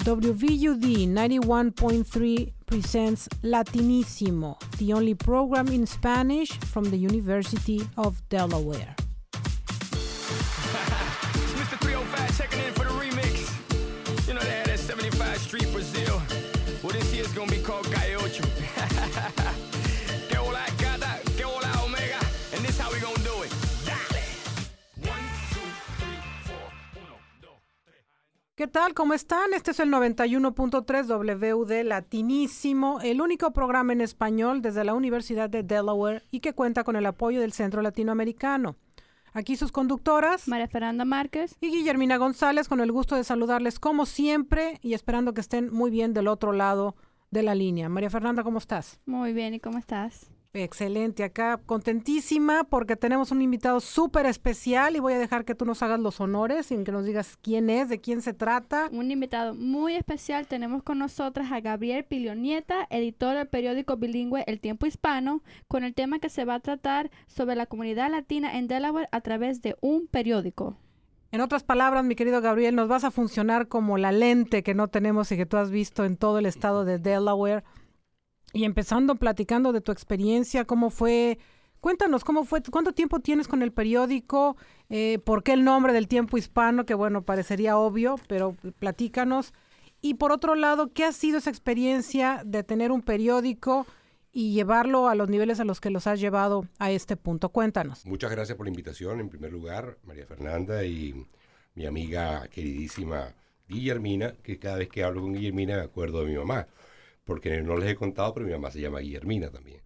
WVUD 91.3 presents Latinissimo, the only program in Spanish from the University of Delaware. Mr. 305 checking in for the remix. You know they had that 75 Street Brazil. Well, this year's gonna be called Gallo ¿Qué tal? ¿Cómo están? Este es el 91.3 WD Latinísimo, el único programa en español desde la Universidad de Delaware y que cuenta con el apoyo del Centro Latinoamericano. Aquí sus conductoras María Fernanda Márquez. y Guillermina González con el gusto de saludarles como siempre y esperando que estén muy bien del otro lado de la línea. María Fernanda, ¿cómo estás? Muy bien, ¿y cómo estás? Excelente, acá contentísima porque tenemos un invitado súper especial y voy a dejar que tú nos hagas los honores y que nos digas quién es, de quién se trata. Un invitado muy especial. Tenemos con nosotras a Gabriel Pilionieta, editor del periódico bilingüe El Tiempo Hispano, con el tema que se va a tratar sobre la comunidad latina en Delaware a través de un periódico. En otras palabras, mi querido Gabriel, nos vas a funcionar como la lente que no tenemos y que tú has visto en todo el estado de Delaware. Y empezando platicando de tu experiencia, cómo fue, cuéntanos cómo fue, cuánto tiempo tienes con el periódico, eh, por qué el nombre del tiempo hispano, que bueno, parecería obvio, pero platícanos. Y por otro lado, ¿qué ha sido esa experiencia de tener un periódico y llevarlo a los niveles a los que los has llevado a este punto? Cuéntanos. Muchas gracias por la invitación, en primer lugar, María Fernanda y mi amiga queridísima Guillermina, que cada vez que hablo con Guillermina me acuerdo de mi mamá, porque no les he contado, pero mi mamá se llama Guillermina también.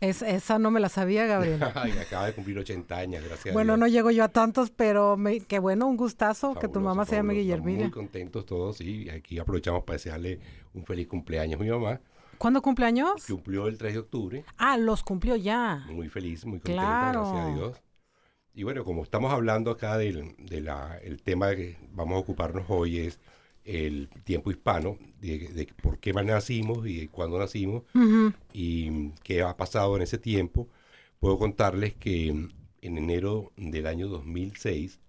Es, esa no me la sabía, Gabriel. Acaba de cumplir 80 años, gracias Bueno, a no Dios. llego yo a tantos, pero me, qué bueno, un gustazo que tu Fabuloso, mamá se llame. Guillermina. Muy contentos todos y aquí aprovechamos para desearle un feliz cumpleaños a mi mamá, ¿Cuándo cumpleaños? cumplió el 3 de octubre. Ah, los cumplió ya. muy feliz, muy contenta, Claro. gracias a Dios. Y bueno, como estamos hablando acá del de la, el tema que vamos a ocuparnos hoy es el tiempo hispano, de, de por qué nacimos y de cuándo nacimos y qué ha pasado en ese tiempo, puedo contarles que en enero del año 2006,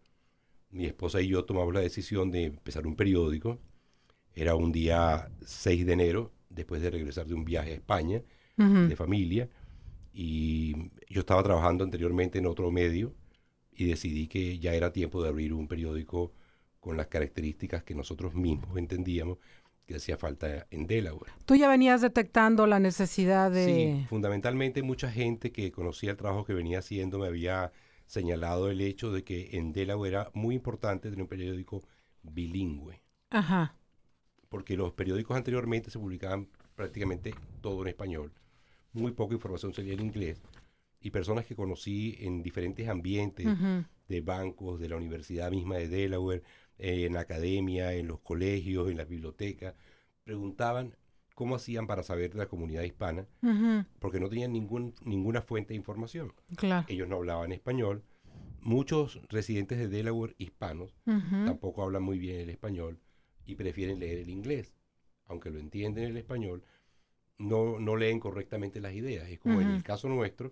mi esposa y yo tomamos la decisión de empezar un periódico. Era un día 6 de enero, después de regresar de un viaje a España de familia y yo estaba trabajando anteriormente en otro medio y decidí que ya era tiempo de abrir un periódico con las características que nosotros mismos entendíamos que hacía falta en Delaware. Tú ya venías detectando la necesidad de... Sí, fundamentalmente mucha gente que conocía el trabajo que venía haciendo me había señalado el hecho de que en Delaware era muy importante tener un periódico bilingüe, Ajá. porque los periódicos anteriormente se publicaban prácticamente todo en español, muy poca información salía en inglés, y personas que conocí en diferentes ambientes, de bancos, de la universidad misma de Delaware, eh, en la academia, en los colegios, en las bibliotecas, preguntaban cómo hacían para saber de la comunidad hispana, porque no tenían ningún, ninguna fuente de información. Claro. Ellos no hablaban español. Muchos residentes de Delaware hispanos tampoco hablan muy bien el español y prefieren leer el inglés. Aunque lo entienden el español, no, no leen correctamente las ideas. Es como en el caso nuestro,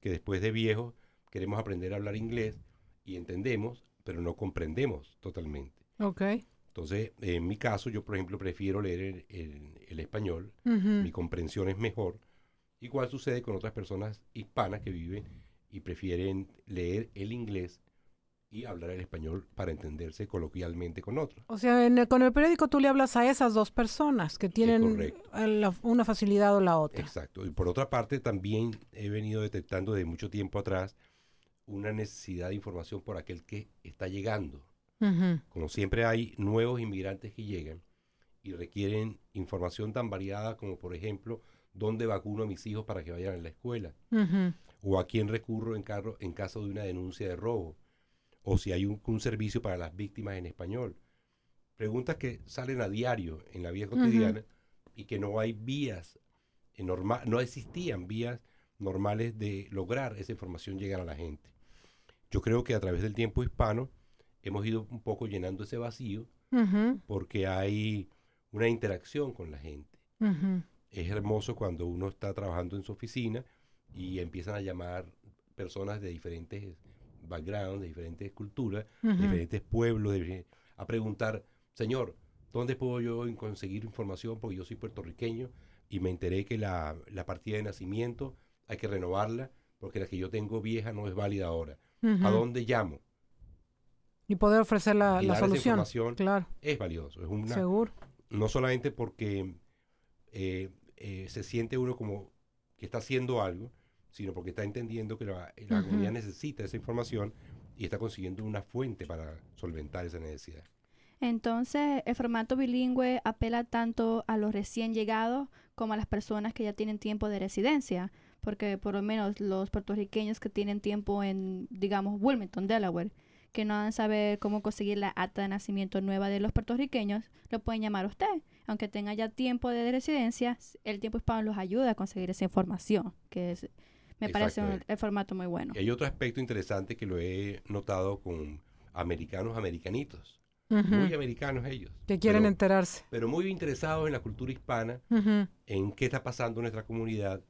que después de viejos queremos aprender a hablar inglés y entendemos, pero no comprendemos totalmente. Ok. Entonces, en mi caso, yo, por ejemplo, prefiero leer el, el- el español, Ujú. mi comprensión es mejor. Igual sucede con otras personas hispanas que viven y prefieren leer el inglés y hablar el español para entenderse coloquialmente con otros. O sea, en el- con el periódico tú le hablas a esas dos personas que tienen eh, la- una facilidad o la otra. Exacto. Y por otra parte, también he venido detectando de mucho tiempo atrás una necesidad de información por aquel que está llegando. Como siempre hay nuevos inmigrantes que llegan y requieren información tan variada como, por ejemplo, dónde vacuno a mis hijos para que vayan a la escuela, o a quién recurro en, carro, en caso de una denuncia de robo, o si hay un, un servicio para las víctimas en español. Preguntas que salen a diario en la vida cotidiana y que no hay vías, eh, norma- no existían vías normales de lograr esa información llegar a la gente. Yo creo que a través del tiempo hispano hemos ido un poco llenando ese vacío porque hay una interacción con la gente. Es hermoso cuando uno está trabajando en su oficina y empiezan a llamar personas de diferentes backgrounds, de diferentes culturas, de diferentes pueblos, de- a preguntar, señor, ¿Dónde puedo yo conseguir información? Porque yo soy puertorriqueño y me enteré que la, la partida de nacimiento hay que renovarla porque la que yo tengo vieja no es válida ahora. ¿A dónde llamo? Y poder ofrecer la, la solución. información Claro, Es valioso. Es una, seguro. no solamente porque eh, eh, se siente uno como que está haciendo algo, sino porque está entendiendo que la, la comunidad necesita esa información y está consiguiendo una fuente para solventar esa necesidad. Entonces, el formato bilingüe apela tanto a los recién llegados como a las personas que ya tienen tiempo de residencia, porque por lo menos los puertorriqueños que tienen tiempo en, digamos, Wilmington, Delaware, que no van a saber cómo conseguir la acta de nacimiento nueva de los puertorriqueños, lo pueden llamar a usted. Aunque tenga ya tiempo de residencia, el tiempo hispano los ayuda a conseguir esa información, que es, me parece un- el formato muy bueno. Y hay otro aspecto interesante que lo he notado con americanos americanitos, muy americanos ellos, Que quieren pero, enterarse. pero muy interesados en la cultura hispana, en qué está pasando en nuestra comunidad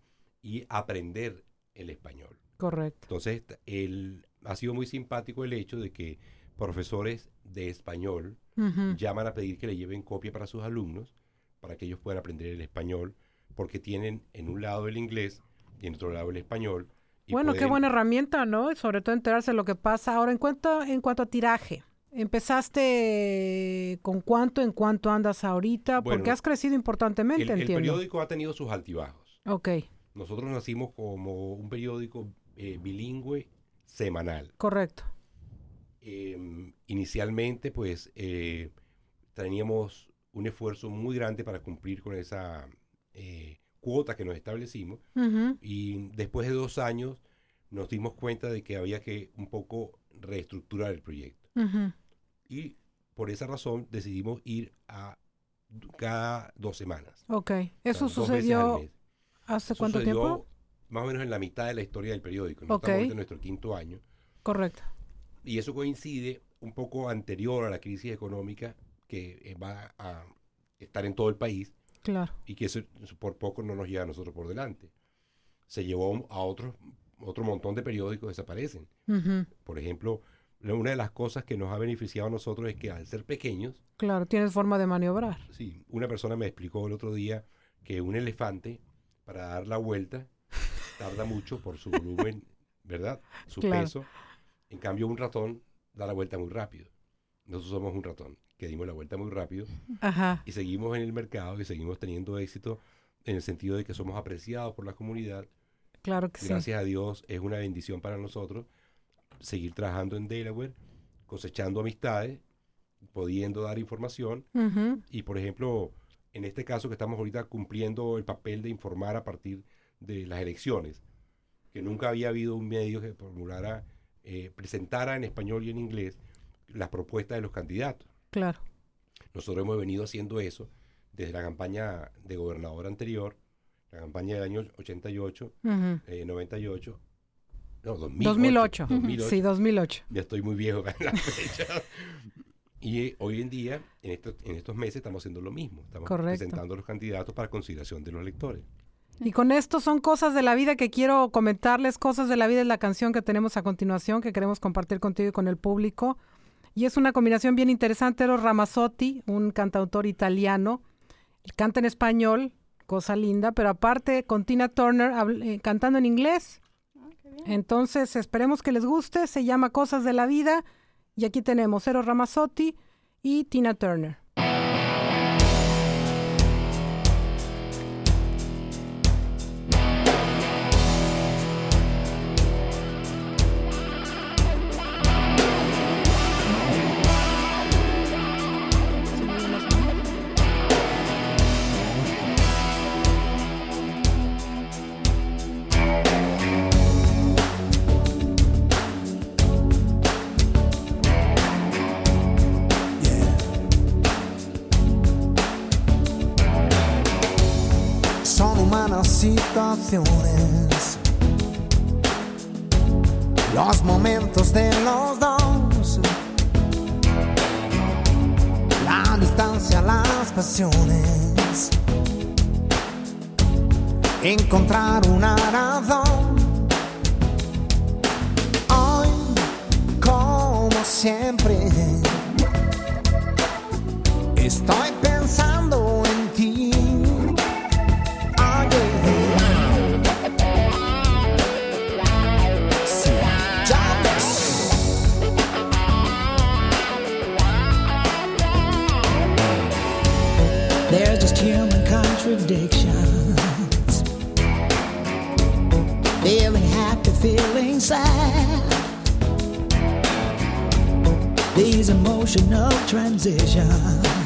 y aprender el español. Correcto. Entonces, el, ha sido muy simpático el hecho de que profesores de español Ujú. llaman a pedir que le lleven copia para sus alumnos, para que ellos puedan aprender el español, porque tienen en un lado el inglés y en otro lado el español. y Bueno, qué buena herramienta, ¿no? Sobre todo enterarse de lo que pasa. Ahora, en cuanto, en cuanto a tiraje, ¿empezaste con cuánto, en cuánto andas ahorita? Porque has crecido importantemente, El, el entiendo. periódico ha tenido sus altibajos. Ok, Nosotros nacimos como un periódico eh, bilingüe semanal. correcto. Eh, inicialmente, pues, eh, teníamos un esfuerzo muy grande para cumplir con esa eh, cuota que nos establecimos. Ujú. Y después de dos años nos dimos cuenta de que había que un poco reestructurar el proyecto. Ujú. Y por esa razón decidimos ir a cada dos semanas. Ok, O sea, ¿eso al sucedió. Hace Eso cuánto tiempo? Más o menos en la mitad de la historia del periódico. Estamos en nuestro quinto año. Correcto. Y eso coincide un poco anterior a la crisis económica que eh, va a estar en todo el país Claro. y que eso, eso por poco no nos lleva a nosotros por delante. Se llevó a otros, otro montón de periódicos desaparecen. Por ejemplo, una de las cosas que nos ha beneficiado a nosotros es que al ser pequeños, Claro, tienes forma de maniobrar. sí, una persona me explicó el otro día que un elefante para dar la vuelta tarda mucho por su volumen, ¿verdad? Su Claro. peso. En cambio, un ratón da la vuelta muy rápido. Nosotros somos un ratón que dimos la vuelta muy rápido Ajá. y seguimos en el mercado y seguimos teniendo éxito en el sentido de que somos apreciados por la comunidad. Claro que sí. Gracias a Dios es una bendición para nosotros seguir trabajando en Delaware, cosechando amistades, pudiendo dar información Ujú. y por ejemplo, en este caso que estamos ahorita cumpliendo el papel de informar a partir de las elecciones, que nunca había habido un medio que formulara, eh, presentara en español y en inglés las propuestas de los candidatos. Claro. Nosotros hemos venido haciendo eso desde la campaña de gobernador anterior, la campaña del año 88, Ujú. eh, 98, no, 2008. 2008. 2008. Sí, 2008. Ya estoy muy viejo para la fecha. Y eh, hoy en día, en estos, en estos meses, estamos haciendo lo mismo. Estamos Correcto. presentando a los candidatos para consideración de los lectores. Y con esto son cosas de la vida que quiero comentarles. Cosas de la vida es la canción que tenemos a continuación, que queremos compartir contigo y con el público. Y es una combinación bien interesante. Eros Ramazzotti, un cantautor italiano, canta en español, cosa linda, pero aparte con Tina Turner eh, cantando en inglés. Entonces esperemos que les guste. Se llama Cosas de la Vida. Y aquí tenemos Eros Ramazzotti y Tina Turner. Los momentos de los dos, la distancia, las pasiones, encontrar una razón. Human contradictions. Feeling happy, feeling sad. These emotional transitions.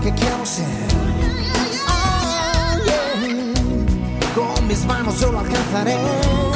Que quiero ser. Oye, con mis manos yo lo alcanzaré.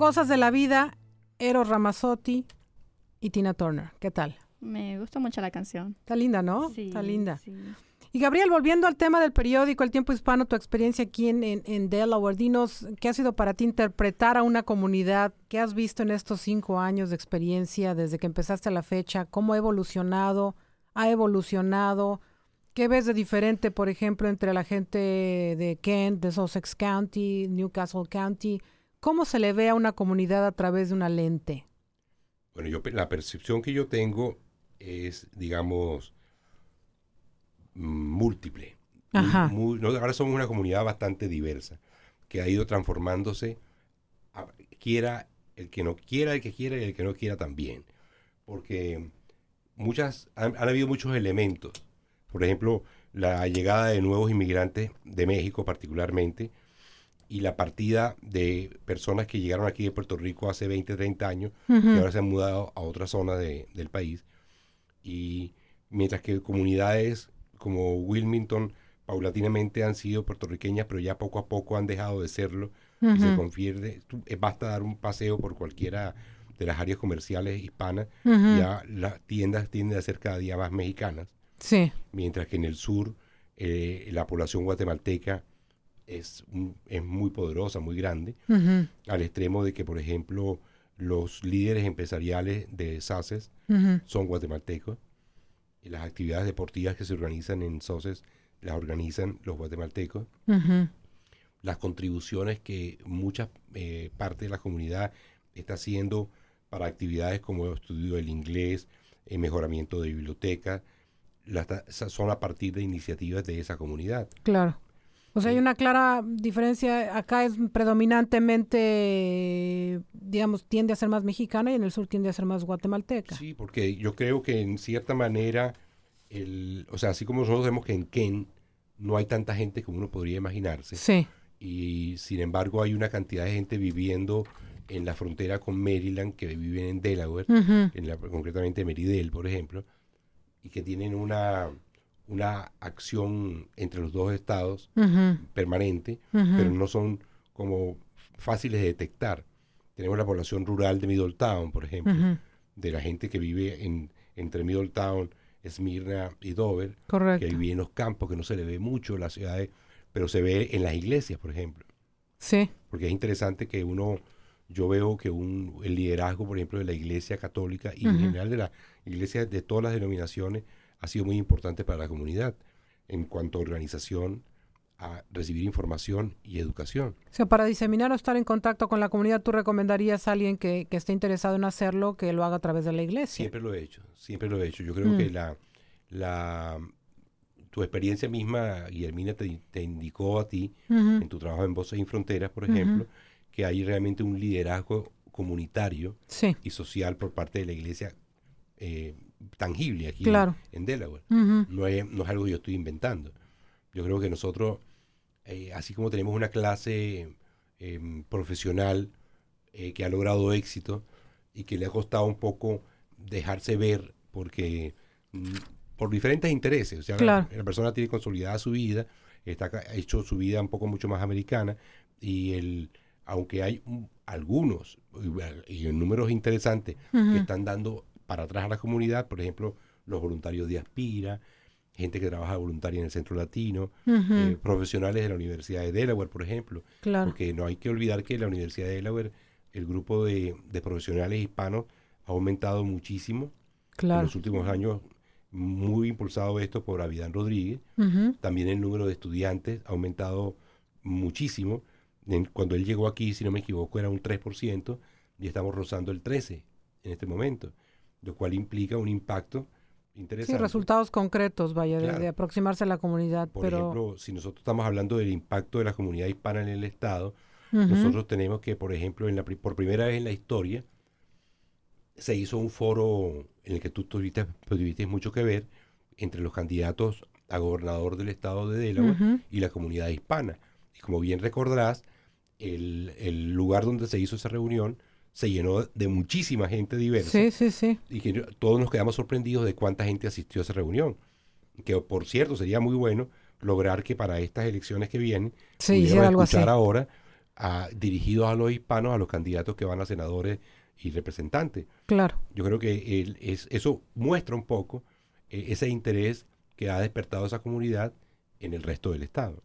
Cosas de la vida, Eros Ramazzotti y Tina Turner. ¿Qué tal? Me gusta mucho la canción. Está linda, ¿no? Sí, Está linda. sí. Y Gabriel, volviendo al tema del periódico El Tiempo Hispano, tu experiencia aquí en, en, en Delaware, dinos qué ha sido para ti interpretar a una comunidad, qué has visto en estos cinco años de experiencia desde que empezaste a la fecha, cómo ha evolucionado, ha evolucionado, qué ves de diferente, por ejemplo, entre la gente de Kent, de Sussex County, Newcastle County, cómo se le ve a una comunidad a través de una lente. Bueno, yo, la percepción que yo tengo es, digamos, múltiple. Ajá. muy- ahora somos una comunidad bastante diversa, que ha ido transformándose, a- quiera el que no quiera, el que quiera y el que no quiera también. Porque muchas, han, han habido muchos elementos. Por ejemplo, la llegada de nuevos inmigrantes de México particularmente, y la partida de personas que llegaron aquí de Puerto Rico hace 20, 30 años, que ahora se han mudado a otra zona de- del país. Y mientras que comunidades como Wilmington paulatinamente han sido puertorriqueñas, pero ya poco a poco han dejado de serlo, y se Ujú. confiere, tú- eh, basta dar un paseo por cualquiera de las áreas comerciales hispanas, Ujú. ya las tiendas tienden a ser cada día más mexicanas, Sí. mientras que en el sur eh, la población guatemalteca es, un- es muy poderosa, muy grande, al extremo de que, por ejemplo, los líderes empresariales de SACES son guatemaltecos. Y las actividades deportivas que se organizan en SOCES las organizan los guatemaltecos. Las contribuciones que mucha eh, parte de la comunidad está haciendo para actividades como el estudio del inglés, el mejoramiento de bibliotecas, son a partir de iniciativas de esa comunidad. Claro. O sea, hay una clara diferencia. Acá es predominantemente, digamos, tiende a ser más mexicana y en el sur tiende a ser más guatemalteca. Sí, porque yo creo que en cierta manera, el, o sea, así como nosotros vemos que en Ken no hay tanta gente como uno podría imaginarse, Sí. y sin embargo hay una cantidad de gente viviendo en la frontera con Maryland que viven en Delaware, en la, concretamente Meridel, por ejemplo, y que tienen una, una acción entre los dos estados Ujú. permanente, Ujú. pero no son como fáciles de detectar. Tenemos la población rural de Middletown, por ejemplo, Ujú. de la gente que vive en, entre Middletown, Esmirna y Dover, Correcto. que vive en los campos, que no se le ve mucho en las ciudades, pero se ve en las iglesias, por ejemplo. Sí. Porque es interesante que uno, yo veo que un, el liderazgo, por ejemplo, de la iglesia católica y en general de las iglesias de todas las denominaciones ha sido muy importante para la comunidad en cuanto a organización, a recibir información y educación. O sea, para diseminar o estar en contacto con la comunidad, ¿tú recomendarías a alguien que, que esté interesado en hacerlo que lo haga a través de la iglesia? Siempre lo he hecho, siempre lo he hecho. Yo creo Mm. que la, la, tu experiencia misma, Guillermina, te, te indicó a ti, Ujú. en tu trabajo en Voces Sin Fronteras, por ejemplo, que hay realmente un liderazgo comunitario Sí. y social por parte de la iglesia eh, tangible aquí Claro. en, en Delaware. No es, no es algo que yo estoy inventando. Yo creo que nosotros, eh, así como tenemos una clase em, profesional eh, que ha logrado éxito y que le ha costado un poco dejarse ver porque mm, por diferentes intereses, o sea, Claro. la persona tiene consolidada su vida, está ha hecho su vida un poco mucho más americana y el aunque hay un- algunos y, y números interesantes que están dando para atrás a la comunidad, por ejemplo, los voluntarios de Aspira, gente que trabaja voluntaria en el Centro Latino, eh, profesionales de la Universidad de Delaware, por ejemplo, Claro. porque no hay que olvidar que la Universidad de Delaware, el grupo de, de profesionales hispanos ha aumentado muchísimo en Claro. los últimos años, muy impulsado esto por Avidán Rodríguez. También el número de estudiantes ha aumentado muchísimo. En- cuando él llegó aquí, si no me equivoco, era un 3% y estamos rozando el 13% en este momento, lo cual implica un impacto Sí, interesante. resultados concretos, vaya, de- de, Claro. aproximarse a la comunidad, Por pero... ejemplo, si nosotros estamos hablando del impacto de la comunidad hispana en el Estado, Ujú. nosotros tenemos que, por ejemplo, en la, por primera vez en la historia, se hizo un foro en el que tú tuviste, tuviste mucho que ver entre los candidatos a gobernador del estado de Delaware Ujú. y la comunidad hispana. Y como bien recordarás, el, el lugar donde se hizo esa reunión se llenó de muchísima gente diversa Sí, sí, sí. y que todos nos quedamos sorprendidos de cuánta gente asistió a esa reunión. Que por cierto sería muy bueno lograr que para estas elecciones que vienen Sí, pudiéramos hiciera algo así. escuchar ahora a, dirigidos a los hispanos, a los candidatos que van a senadores y representantes. Claro. Yo creo que el- es, eso muestra un poco eh, ese interés que ha despertado esa comunidad en el resto del estado.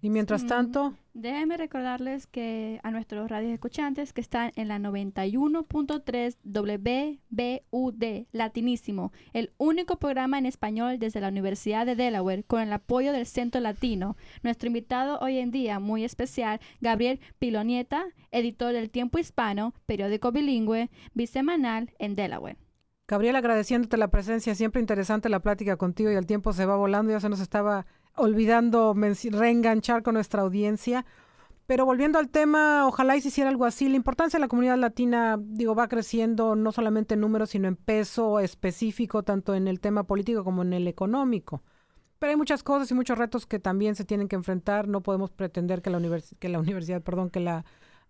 Y mientras tanto, Déjenme recordarles que a nuestros radios escuchantes que están en la 91.3 WBUD, Latinísimo, el único programa en español desde la Universidad de Delaware con el apoyo del Centro Latino. Nuestro invitado hoy en día muy especial, Gabriel Pilonieta, editor del Tiempo Hispano, periódico bilingüe, bisemanal en Delaware. Gabriel, agradeciéndote la presencia, siempre interesante la plática contigo y el tiempo se va volando, ya se nos estaba olvidando reenganchar con nuestra audiencia. Pero volviendo al tema, ojalá y se hiciera algo así. La importancia de la comunidad latina, digo, va creciendo no solamente en números, sino en peso específico, tanto en el tema político como en el económico. Pero hay muchas cosas y muchos retos que también se tienen que enfrentar. No podemos pretender que la, univers- que la universidad, perdón, que la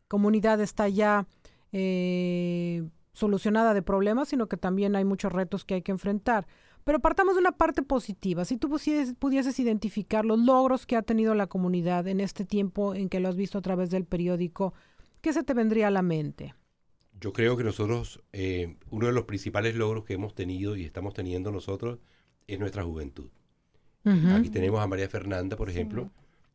comunidad está ya eh, solucionada de problemas, sino que también hay muchos retos que hay que enfrentar. Pero partamos de una parte positiva. Si tú pudieses identificar los logros que ha tenido la comunidad en este tiempo en que lo has visto a través del periódico, ¿qué se te vendría a la mente? Yo creo que nosotros, eh, uno de los principales logros que hemos tenido y estamos teniendo nosotros es nuestra juventud. Aquí tenemos a María Fernanda, por ejemplo,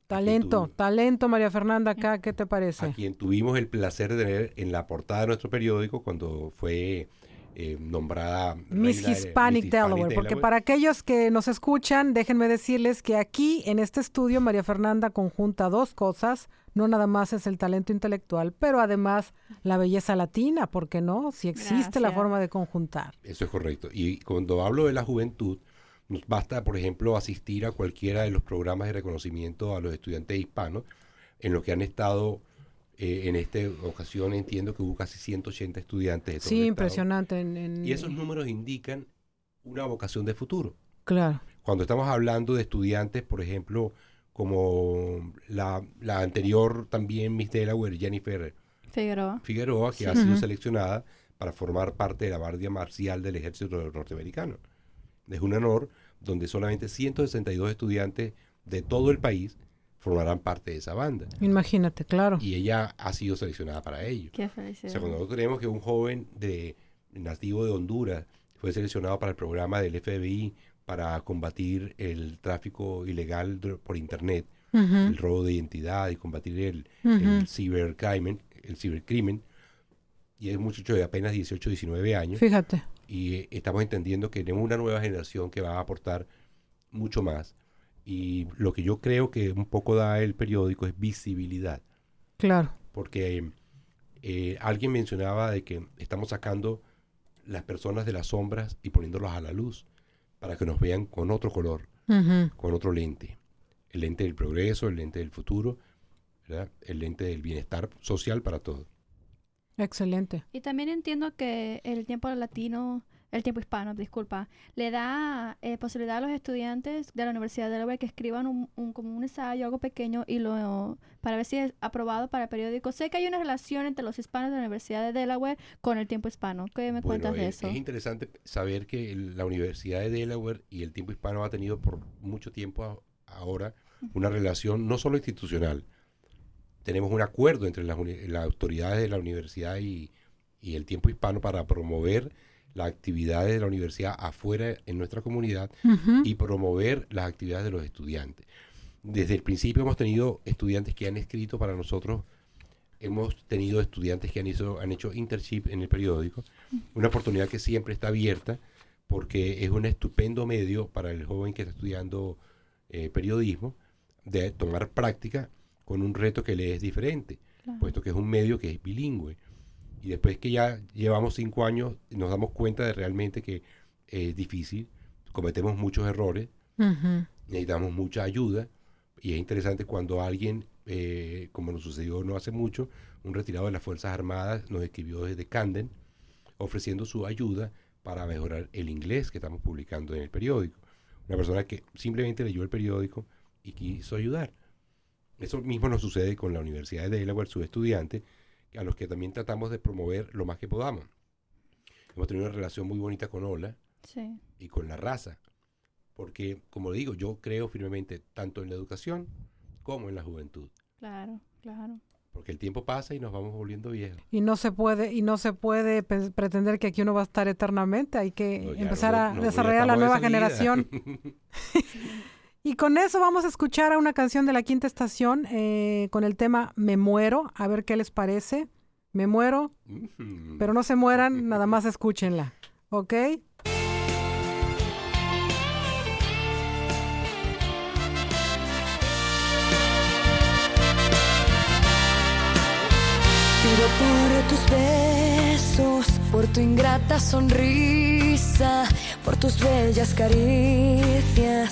Talento, talento, María Fernanda, acá, ¿qué te a parece? quien tuvimos el placer de tener en la portada de nuestro periódico cuando fue eh, nombrada Miss reina de- Hispanic Miss Delaware, porque para aquellos que nos escuchan, déjenme decirles que aquí en este estudio María Fernanda conjunta dos cosas, no nada más es el talento intelectual, pero además la belleza latina, ¿por qué no? Si existe la forma de conjuntar. Eso es correcto. Y cuando hablo de la juventud, nos basta, por ejemplo, asistir a cualquiera de los programas de reconocimiento a los estudiantes hispanos, en los que han estado, eh, en esta ocasión entiendo que hubo casi 180 estudiantes. De todo Sí, impresionante. en- en- Y esos números indican una vocación de futuro. Claro. Cuando estamos hablando de estudiantes, por ejemplo, como la, la anterior también Miss Delaware, Jennifer Figueroa. Figueroa, que ha sido seleccionada para formar parte de la Guardia Marcial del Ejército Norteamericano. Es un honor donde solamente 162 estudiantes de todo el país formarán parte de esa banda. Imagínate, claro. Y ella ha sido seleccionada para ello. Qué O felicidad. sea, cuando nosotros tenemos que un joven de nativo de Honduras fue seleccionado para el programa del FBI para combatir el tráfico ilegal por internet, el robo de identidad y combatir el, Ujú. el cibercrimen, el cibercrimen. Y es un muchacho de apenas 18, 19 años. Fíjate. Y eh, estamos entendiendo que tenemos una nueva generación que va a aportar mucho más. Y lo que yo creo que un poco da el periódico es visibilidad Claro. porque eh, alguien mencionaba de que estamos sacando las personas de las sombras y poniéndolas a la luz para que nos vean con otro color, con otro lente. El lente del progreso, el lente del futuro, ¿verdad? el lente del bienestar social para todos. Excelente. Y también entiendo que el tiempo latino, el tiempo hispano, disculpa, le da eh, posibilidad a los estudiantes de la Universidad de Delaware que escriban un, un- como un ensayo, algo pequeño, y lo para ver si es aprobado para el periódico. Sé que hay una relación entre los hispanos de la Universidad de Delaware con el tiempo hispano. ¿Qué me Bueno, cuentas de es, eso? es interesante saber que el- la Universidad de Delaware y el tiempo hispano ha tenido por mucho tiempo a- ahora una relación no solo institucional. Tenemos un acuerdo entre las, autoridades de la universidad y, y el tiempo hispano para promover las actividades de la universidad afuera en nuestra comunidad y promover las actividades de los estudiantes. Desde el principio hemos tenido estudiantes que han escrito para nosotros, hemos tenido estudiantes que han, hizo, han hecho internship en el periódico, una oportunidad que siempre está abierta porque es un estupendo medio para el joven que está estudiando eh, periodismo de tomar práctica con un reto que le es diferente, Claro. puesto que es un medio que es bilingüe. Y después que ya llevamos cinco años, nos damos cuenta de realmente que es difícil, cometemos muchos errores, necesitamos mucha ayuda y es interesante cuando alguien, eh, como nos sucedió no hace mucho, un retirado de las Fuerzas Armadas nos escribió desde Camden ofreciendo su ayuda para mejorar el inglés que estamos publicando en el periódico. Una persona que simplemente leyó el periódico y quiso ayudar. Eso mismo nos sucede con la Universidad de Delaware, sus estudiantes, a los que también tratamos de promover lo más que podamos. Hemos tenido una relación muy bonita con Ola, Sí. y con la raza. Porque, como digo, yo creo firmemente tanto en la educación como en la juventud. Claro, claro. Porque el tiempo pasa y nos vamos volviendo viejos. Y no se puede, y no se puede pretender que aquí uno va a estar eternamente. Hay que No, empezar no- a no, desarrollar la nueva generación. Y con eso vamos a escuchar a una canción de la quinta estación eh, con el tema Me muero, a ver qué les parece. Me muero, pero no se mueran, nada más escúchenla. ¿Ok? Pido por tus besos, por tu ingrata sonrisa, por tus bellas caricias.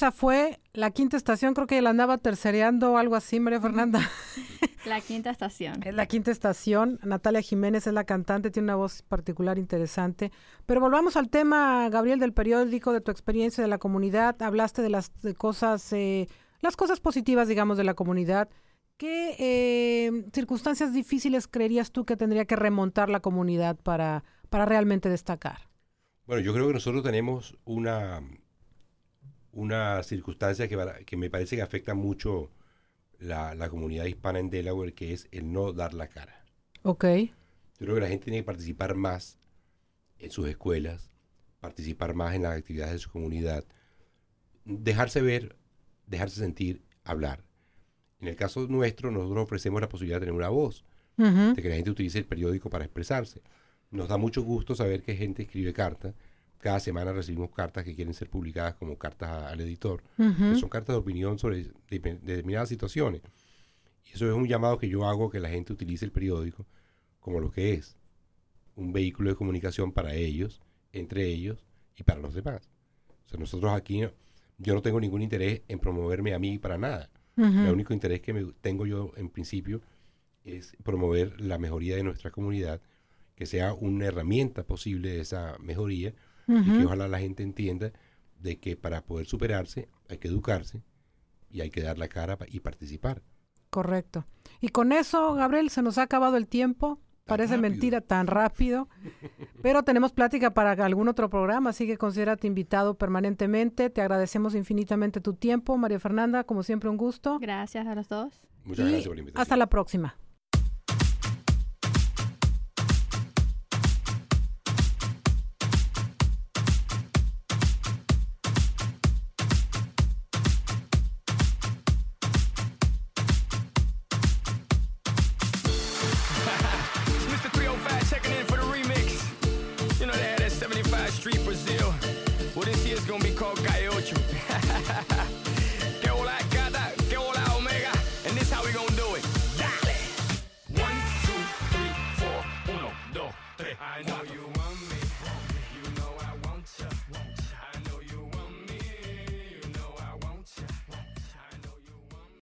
Esa fue la quinta estación, creo que la andaba tercereando o algo así, María Fernanda. La quinta estación. Es la quinta estación. Natalia Jiménez es la cantante, tiene una voz particular interesante. Pero volvamos al tema, Gabriel, del periódico, de tu experiencia de la comunidad. Hablaste de las de cosas, eh, las cosas positivas, digamos, de la comunidad. ¿Qué eh, circunstancias difíciles creerías tú que tendría que remontar la comunidad para, para realmente destacar? Bueno, yo creo que nosotros tenemos una, una circunstancia que, me parece que afecta mucho la, la comunidad hispana en Delaware, que es el no dar la cara. Ok. Yo creo que la gente tiene que participar más en sus escuelas, participar más en las actividades de su comunidad, dejarse ver, dejarse sentir, hablar. En el caso nuestro, nosotros ofrecemos la posibilidad de tener una voz, de que la gente utilice el periódico para expresarse. Nos da mucho gusto saber que gente escribe cartas. Cada semana recibimos cartas que quieren ser publicadas como cartas a- al editor, que son cartas de opinión sobre determinadas situaciones. Y eso es un llamado que yo hago que la gente utilice el periódico como lo que es, un vehículo de comunicación para ellos, entre ellos y para los demás. O sea, nosotros aquí, no- yo no tengo ningún interés en promoverme a mí para nada. Ujú. El único interés que me- tengo yo en principio es promover la mejoría de nuestra comunidad, que sea una herramienta posible de esa mejoría y que ojalá la gente entienda de que para poder superarse hay que educarse y hay que dar la cara y participar. Correcto. Y con eso, Gabriel, se nos ha acabado el tiempo. Parece rápido. mentira tan rápido, pero tenemos plática para algún otro programa, así que considérate invitado permanentemente. Te agradecemos infinitamente tu tiempo, María Fernanda, como siempre un gusto. Gracias a los dos. Muchas Y gracias por la invitación. hasta la próxima.